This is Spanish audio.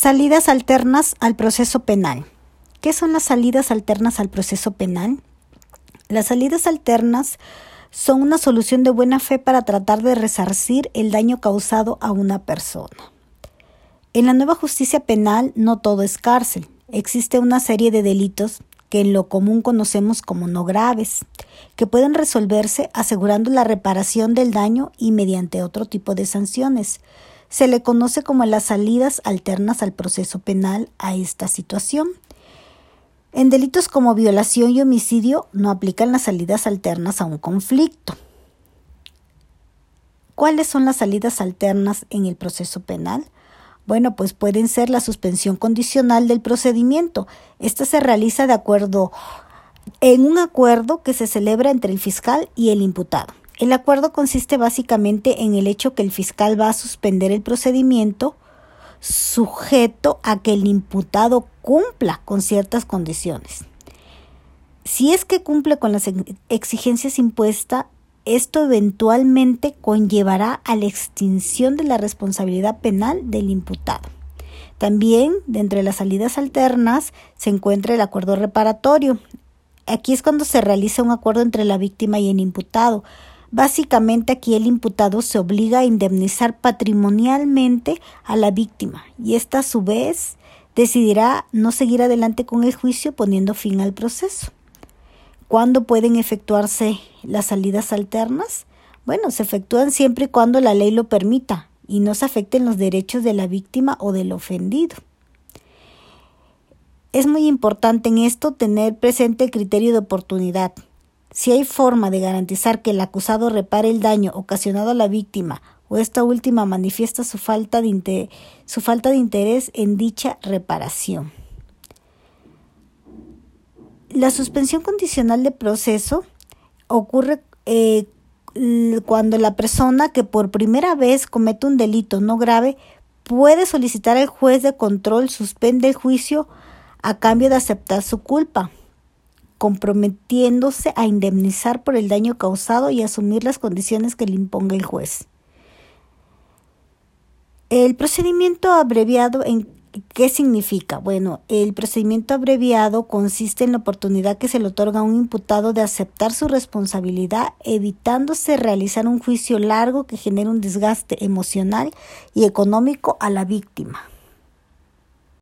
Salidas alternas al proceso penal. ¿Qué son las salidas alternas al proceso penal? Las salidas alternas son una solución de buena fe para tratar de resarcir el daño causado a una persona. En la nueva justicia penal no todo es cárcel. Existe una serie de delitos que en lo común conocemos como no graves, que pueden resolverse asegurando la reparación del daño y mediante otro tipo de sanciones se le conoce como las salidas alternas al proceso penal a esta situación. En delitos como violación y homicidio no aplican las salidas alternas a un conflicto. ¿Cuáles son las salidas alternas en el proceso penal? Bueno, pues pueden ser la suspensión condicional del procedimiento. Esta se realiza de acuerdo en un acuerdo que se celebra entre el fiscal y el imputado. El acuerdo consiste básicamente en el hecho que el fiscal va a suspender el procedimiento sujeto a que el imputado cumpla con ciertas condiciones. Si es que cumple con las exigencias impuestas, esto eventualmente conllevará a la extinción de la responsabilidad penal del imputado. También, de las salidas alternas, se encuentra el acuerdo reparatorio. Aquí es cuando se realiza un acuerdo entre la víctima y el imputado, Básicamente aquí el imputado se obliga a indemnizar patrimonialmente a la víctima y ésta a su vez decidirá no seguir adelante con el juicio poniendo fin al proceso. ¿Cuándo pueden efectuarse las salidas alternas? Bueno, se efectúan siempre y cuando la ley lo permita y no se afecten los derechos de la víctima o del ofendido. Es muy importante en esto tener presente el criterio de oportunidad. Si hay forma de garantizar que el acusado repare el daño ocasionado a la víctima o esta última manifiesta su falta de, su falta de interés en dicha reparación. La suspensión condicional de proceso ocurre eh, cuando la persona que por primera vez comete un delito no grave puede solicitar al juez de control suspende el juicio a cambio de aceptar su culpa comprometiéndose a indemnizar por el daño causado y asumir las condiciones que le imponga el juez. El procedimiento abreviado en ¿Qué significa? Bueno, el procedimiento abreviado consiste en la oportunidad que se le otorga a un imputado de aceptar su responsabilidad, evitándose realizar un juicio largo que genere un desgaste emocional y económico a la víctima.